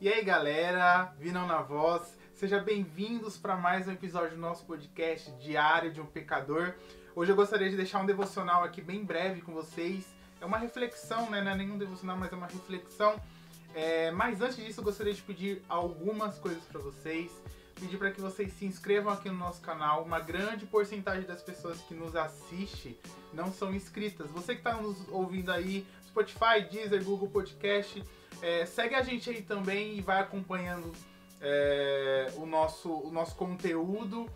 E aí galera, Vinão na Voz, sejam bem-vindos para mais um episódio do nosso podcast Diário de um Pecador. Hoje eu gostaria de deixar um devocional aqui bem breve com vocês. É uma reflexão, né? Não é nenhum devocional, mas é uma reflexão. É, mas antes disso, eu gostaria de pedir algumas coisas para vocês. Pedir para que vocês se inscrevam aqui no nosso canal. Uma grande porcentagem das pessoas que nos assiste não são inscritas. Você que está nos ouvindo aí, Spotify, Deezer, Google Podcast, é, segue a gente aí também e vai acompanhando é, o, nosso, o nosso conteúdo.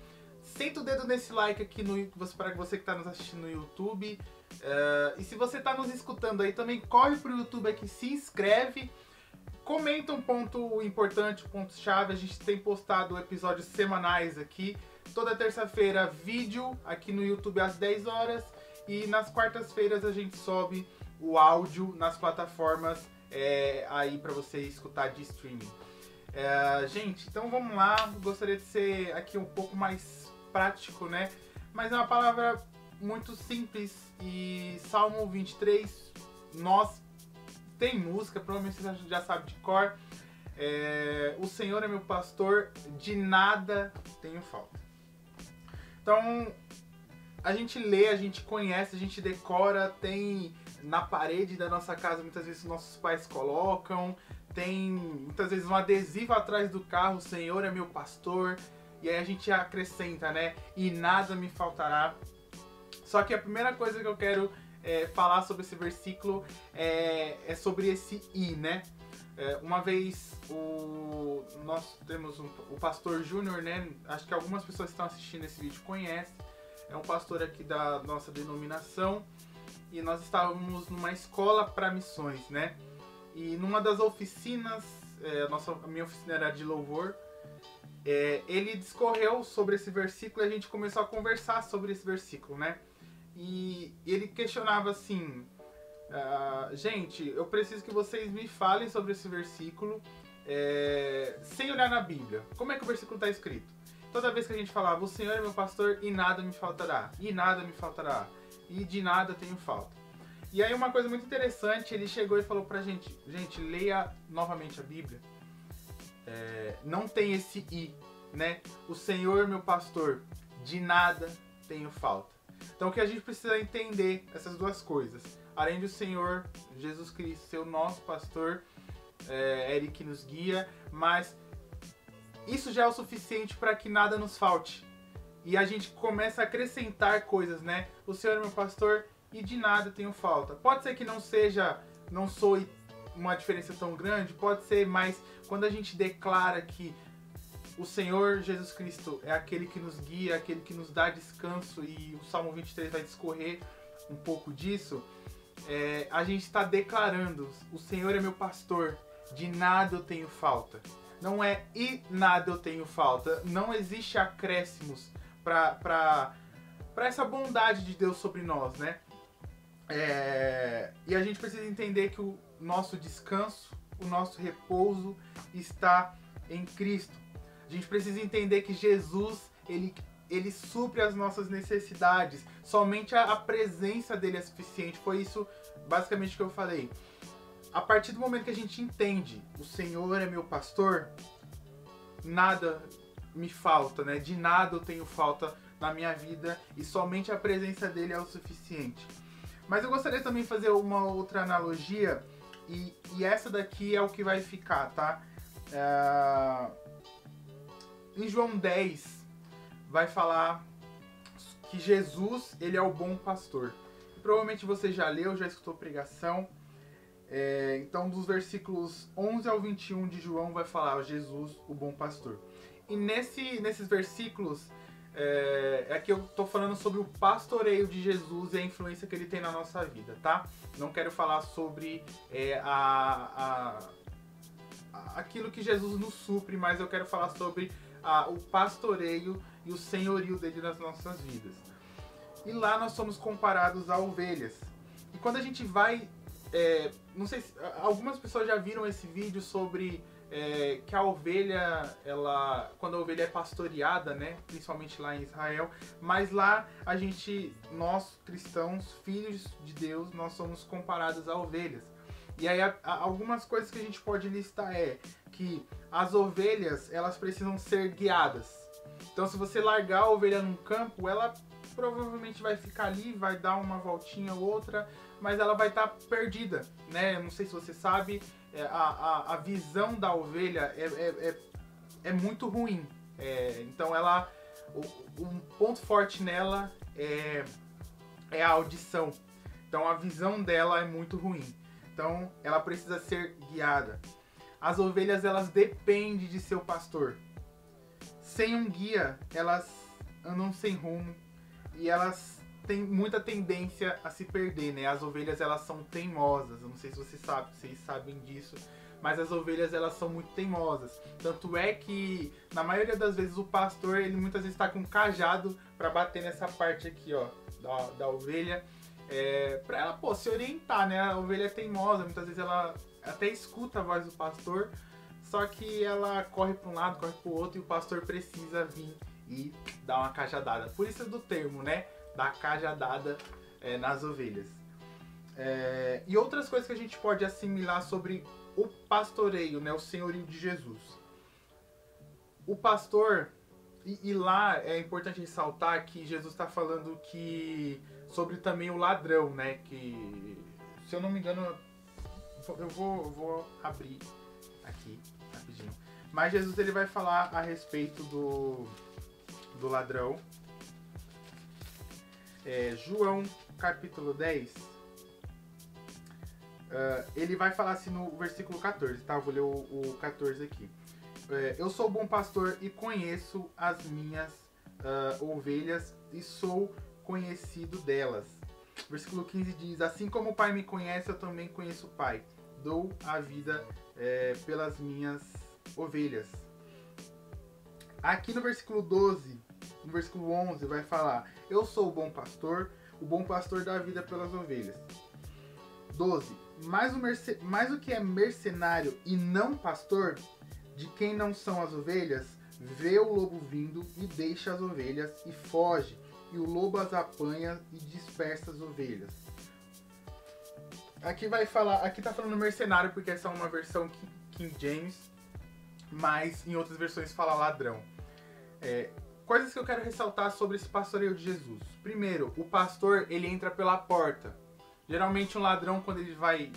Senta o dedo nesse like aqui no para você que está nos assistindo no YouTube. É, e se você está nos escutando aí também, corre pro YouTube aqui, se inscreve. Comenta um ponto importante, um ponto chave. A gente tem postado episódios semanais aqui. Toda terça-feira, vídeo aqui no YouTube às 10 horas. E nas quartas-feiras a gente sobe o áudio nas plataformas é, aí para você escutar de streaming. É, gente, então vamos lá. Gostaria de ser aqui um pouco mais prático, né? Mas é uma palavra muito simples e Salmo 23, nós tem música, provavelmente você já sabe de cor. É, o Senhor é meu pastor, de nada tenho falta. Então, a gente lê, a gente conhece, a gente decora, tem na parede da nossa casa, muitas vezes nossos pais colocam, tem muitas vezes um adesivo atrás do carro, o Senhor é meu pastor, e aí a gente acrescenta, né? E nada me faltará. Só que a primeira coisa que eu quero é, falar sobre esse versículo é, é sobre esse i, né? É, uma vez o, nós temos um, o pastor Júnior, né? Acho que algumas pessoas que estão assistindo esse vídeo conhecem. É um pastor aqui da nossa denominação e nós estávamos numa escola para missões, né? E numa das oficinas, é, a, nossa, a minha oficina era de louvor, é, ele discorreu sobre esse versículo e a gente começou a conversar sobre esse versículo, né? E ele questionava assim: uh, gente, eu preciso que vocês me falem sobre esse versículo é, sem olhar na Bíblia. Como é que o versículo está escrito? Toda vez que a gente falava, o Senhor é meu pastor e nada me faltará, e nada me faltará e de nada tenho falta. E aí uma coisa muito interessante, ele chegou e falou pra gente, gente, leia novamente a Bíblia. É, não tem esse i, né? O Senhor meu pastor, de nada tenho falta. Então o que a gente precisa entender essas duas coisas. Além do Senhor Jesus Cristo ser o nosso pastor, é, Ele que nos guia, mas isso já é o suficiente para que nada nos falte e a gente começa a acrescentar coisas, né? O Senhor é meu pastor e de nada tenho falta. Pode ser que não seja, não sou uma diferença tão grande, pode ser, mas quando a gente declara que o Senhor Jesus Cristo é aquele que nos guia, aquele que nos dá descanso, e o Salmo 23 vai discorrer um pouco disso, é, a gente está declarando: o Senhor é meu pastor, de nada eu tenho falta. Não é e nada eu tenho falta, não existe acréscimos para essa bondade de Deus sobre nós, né? É, e a gente precisa entender que o nosso descanso, o nosso repouso está em Cristo. A gente precisa entender que Jesus, ele, ele supre as nossas necessidades. Somente a, a presença dele é suficiente. Foi isso basicamente que eu falei. A partir do momento que a gente entende, o Senhor é meu pastor, nada me falta, né? De nada eu tenho falta na minha vida e somente a presença dele é o suficiente. Mas eu gostaria também de fazer uma outra analogia e, e essa daqui é o que vai ficar, tá? É... Em João 10 vai falar que Jesus ele é o bom pastor. Provavelmente você já leu, já escutou pregação. É, então, dos versículos 11 ao 21 de João vai falar Jesus, o bom pastor. E nesse, nesses versículos, é, é que eu tô falando sobre o pastoreio de Jesus e a influência que ele tem na nossa vida, tá? Não quero falar sobre é, a, a, aquilo que Jesus nos supre, mas eu quero falar sobre a, o pastoreio e o senhorio dele nas nossas vidas. E lá nós somos comparados a ovelhas. E quando a gente vai. É, não sei se. Algumas pessoas já viram esse vídeo sobre é, que a ovelha, ela, quando a ovelha é pastoreada, né, principalmente lá em Israel, mas lá a gente, nós cristãos, filhos de Deus, nós somos comparados a ovelhas. E aí a, a, algumas coisas que a gente pode listar é que as ovelhas elas precisam ser guiadas. Então se você largar a ovelha num campo, ela provavelmente vai ficar ali, vai dar uma voltinha ou outra, mas ela vai estar tá perdida, né? Não sei se você sabe, é, a, a, a visão da ovelha é, é, é, é muito ruim. É, então ela. O, um ponto forte nela é, é a audição. Então a visão dela é muito ruim. Então ela precisa ser guiada. As ovelhas elas dependem de seu pastor. Sem um guia, elas andam sem rumo e elas têm muita tendência a se perder, né? As ovelhas elas são teimosas. Eu não sei se vocês sabem, vocês sabem disso, mas as ovelhas elas são muito teimosas. Tanto é que na maioria das vezes o pastor ele muitas vezes está com um cajado para bater nessa parte aqui, ó, da, da ovelha, é, para ela pô, se orientar, né? A ovelha é teimosa, muitas vezes ela até escuta a voz do pastor, só que ela corre para um lado, corre para o outro e o pastor precisa vir e dar uma cajadada. Por isso é do termo, né? Da cajadada é, nas ovelhas. É, e outras coisas que a gente pode assimilar sobre o pastoreio, né? O senhorio de Jesus. O pastor, e, e lá é importante ressaltar que Jesus está falando que sobre também o ladrão, né? Que, se eu não me engano, eu vou, vou abrir aqui rapidinho. Mas Jesus ele vai falar a respeito do, do ladrão. É, João capítulo 10. Uh, ah, ele vai falar assim no versículo 14, tá? Eu vou ler o, o 14 aqui. É, eu sou bom pastor e conheço as minhas uh, ovelhas e sou conhecido delas. Versículo 15 diz: Assim como o Pai me conhece, eu também conheço o Pai. Dou a vida é, pelas minhas ovelhas. Aqui no versículo 12, no versículo 11, vai falar: Eu sou o bom pastor, o bom pastor dá a vida pelas ovelhas. 12. Mas o. Mas o que é mercenário e não pastor, de quem não são as ovelhas, vê o lobo vindo e deixa as ovelhas e foge, e o lobo as apanha e dispersa as ovelhas. Aqui vai falar, aqui tá falando mercenário porque essa é uma versão King James, mas em outras versões fala ladrão. É, coisas que eu quero ressaltar sobre esse pastoreio de Jesus. Primeiro, o pastor ele entra pela porta. Geralmente um ladrão quando ele vai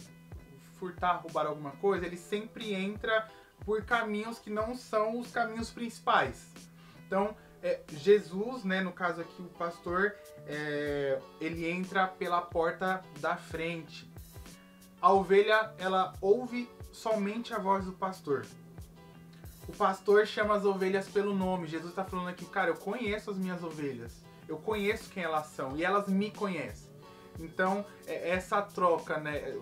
furtar, roubar alguma coisa, ele sempre entra por caminhos que não são os caminhos principais. Então, é, Jesus, né, no caso aqui o pastor, é, ele entra pela porta da frente. A ovelha, ela ouve somente a voz do pastor. O pastor chama as ovelhas pelo nome. Jesus está falando aqui, cara, eu conheço as minhas ovelhas. Eu conheço quem elas são e elas me conhecem. Então, é essa troca, né?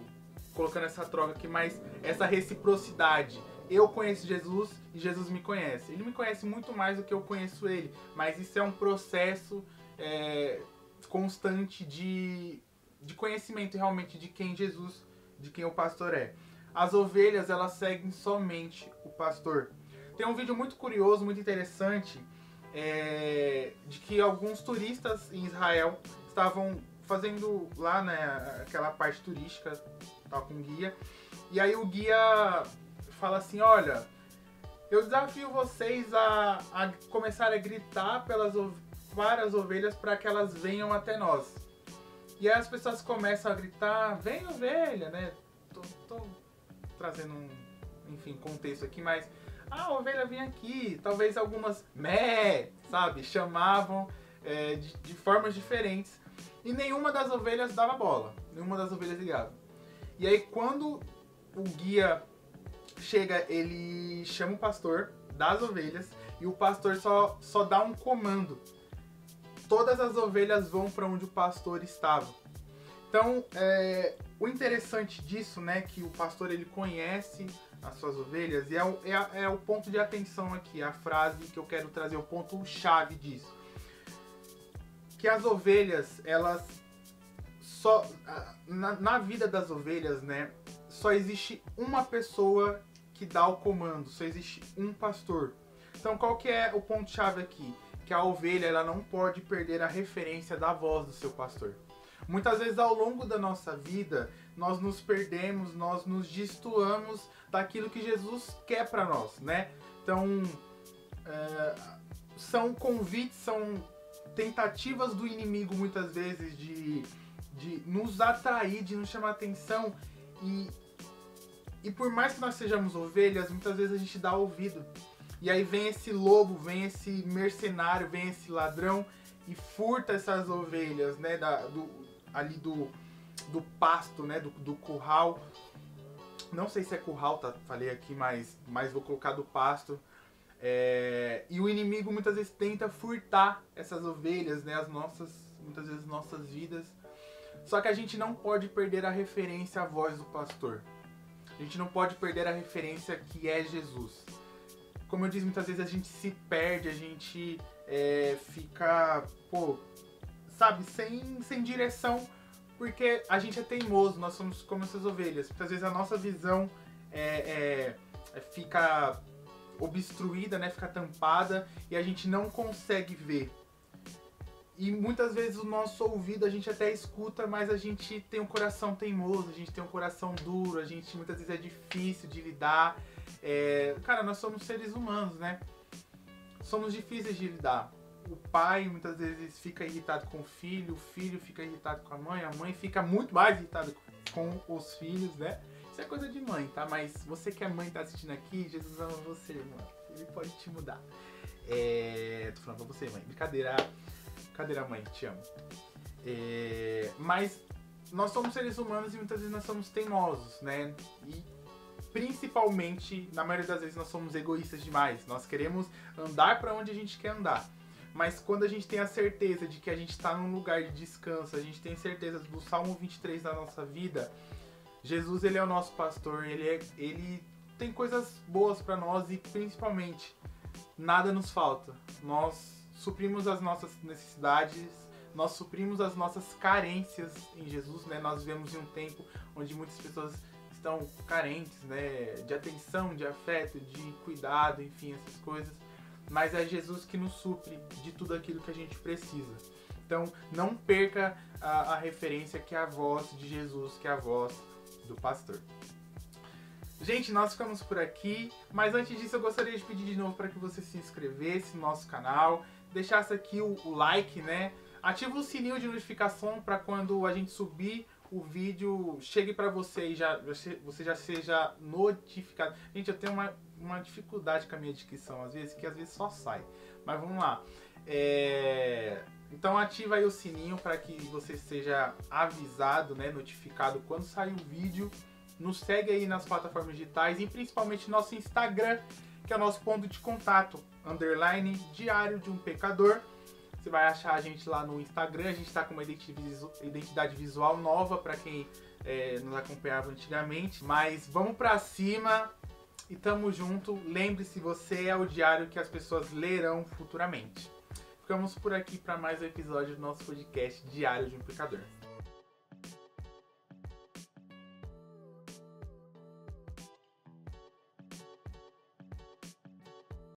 Colocando essa troca aqui, mas essa reciprocidade eu conheço Jesus e Jesus me conhece. Ele me conhece muito mais do que eu conheço ele, mas isso é um processo é, constante de, de conhecimento realmente de quem Jesus, de quem o pastor é. As ovelhas elas seguem somente o pastor. Tem um vídeo muito curioso, muito interessante, é, de que alguns turistas em Israel estavam fazendo lá, né, aquela parte turística, tal com guia. E aí o guia fala assim: olha, eu desafio vocês a, a começar a gritar pelas várias ovelhas para que elas venham até nós. E aí as pessoas começam a gritar: vem ovelha, né? Tô, tô trazendo um, enfim, contexto aqui, mas ah, a ovelha vem aqui. Talvez algumas mé, sabe, chamavam é, de, de formas diferentes. E nenhuma das ovelhas dava bola. Nenhuma das ovelhas ligava. E aí quando o guia chega, ele chama o pastor das ovelhas e o pastor só, só dá um comando. Todas as ovelhas vão para onde o pastor estava. Então, é, o interessante disso, né, que o pastor ele conhece as suas ovelhas e é o, é, é o ponto de atenção aqui, a frase que eu quero trazer, o ponto chave disso. Que as ovelhas, elas só na, na vida das ovelhas, né, só existe uma pessoa que dá o comando, só existe um pastor. Então qual que é o ponto chave aqui? Que a ovelha ela não pode perder a referência da voz do seu pastor. Muitas vezes ao longo da nossa vida, nós nos perdemos, nós nos destoamos daquilo que Jesus quer para nós, né? Então, é, são convites, são tentativas do inimigo muitas vezes de, de nos atrair, de nos chamar atenção e, e por mais que nós sejamos ovelhas, muitas vezes a gente dá ouvido. E aí vem esse lobo, vem esse mercenário, vem esse ladrão e furta essas ovelhas, né, da, do, ali do, do pasto, né, do, do curral. Não sei se é curral, tá? Falei aqui, mas, mas vou colocar do pasto. É, e o inimigo muitas vezes tenta furtar essas ovelhas, né, as nossas, muitas vezes nossas vidas. Só que a gente não pode perder a referência à voz do pastor. A gente não pode perder a referência que é Jesus. Como eu disse, muitas vezes a gente se perde, a gente é, fica, pô, sabe, sem, sem direção, porque a gente é teimoso, nós somos como essas ovelhas. Muitas vezes a nossa visão é, é, fica obstruída, né? Fica tampada e a gente não consegue ver. E muitas vezes o nosso ouvido a gente até escuta, mas a gente tem um coração teimoso, a gente tem um coração duro, a gente muitas vezes é difícil de lidar. É... Cara, nós somos seres humanos, né? Somos difíceis de lidar. O pai muitas vezes fica irritado com o filho, o filho fica irritado com a mãe, a mãe fica muito mais irritada com os filhos, né? Isso é coisa de mãe, tá? Mas você que é mãe tá assistindo aqui, Jesus ama você, mano. Ele pode te mudar. É... Tô falando pra você, mãe. Brincadeira. Brincadeira, mãe. Te amo. É... Mas nós somos seres humanos e muitas vezes nós somos teimosos, né? E principalmente, na maioria das vezes, nós somos egoístas demais. Nós queremos andar para onde a gente quer andar. Mas quando a gente tem a certeza de que a gente está num lugar de descanso, a gente tem certeza do Salmo 23 da nossa vida, Jesus ele é o nosso pastor, ele, é, ele tem coisas boas para nós e principalmente nada nos falta. Nós suprimos as nossas necessidades, nós suprimos as nossas carências em Jesus, né? Nós vivemos em um tempo onde muitas pessoas estão carentes, né, de atenção, de afeto, de cuidado, enfim, essas coisas. Mas é Jesus que nos supre de tudo aquilo que a gente precisa. Então, não perca a, a referência que é a voz de Jesus, que é a voz do pastor. Gente, nós ficamos por aqui, mas antes disso eu gostaria de pedir de novo para que você se inscrevesse no nosso canal, deixasse aqui o, o like, né? Ativa o sininho de notificação para quando a gente subir o vídeo chegue para você e já, você já seja notificado. Gente, eu tenho uma, uma dificuldade com a minha dicção às vezes, que às vezes só sai. Mas vamos lá. É... Então ativa aí o sininho para que você seja avisado, né, notificado quando sair o vídeo. Nos segue aí nas plataformas digitais e principalmente nosso Instagram, que é o nosso ponto de contato, underline diário de um pecador. Você vai achar a gente lá no Instagram, a gente está com uma identidade visual nova para quem é, nos acompanhava antigamente. Mas vamos para cima e tamo junto. Lembre-se, você é o diário que as pessoas lerão futuramente. Ficamos por aqui para mais um episódio do nosso podcast Diário de um Pecador.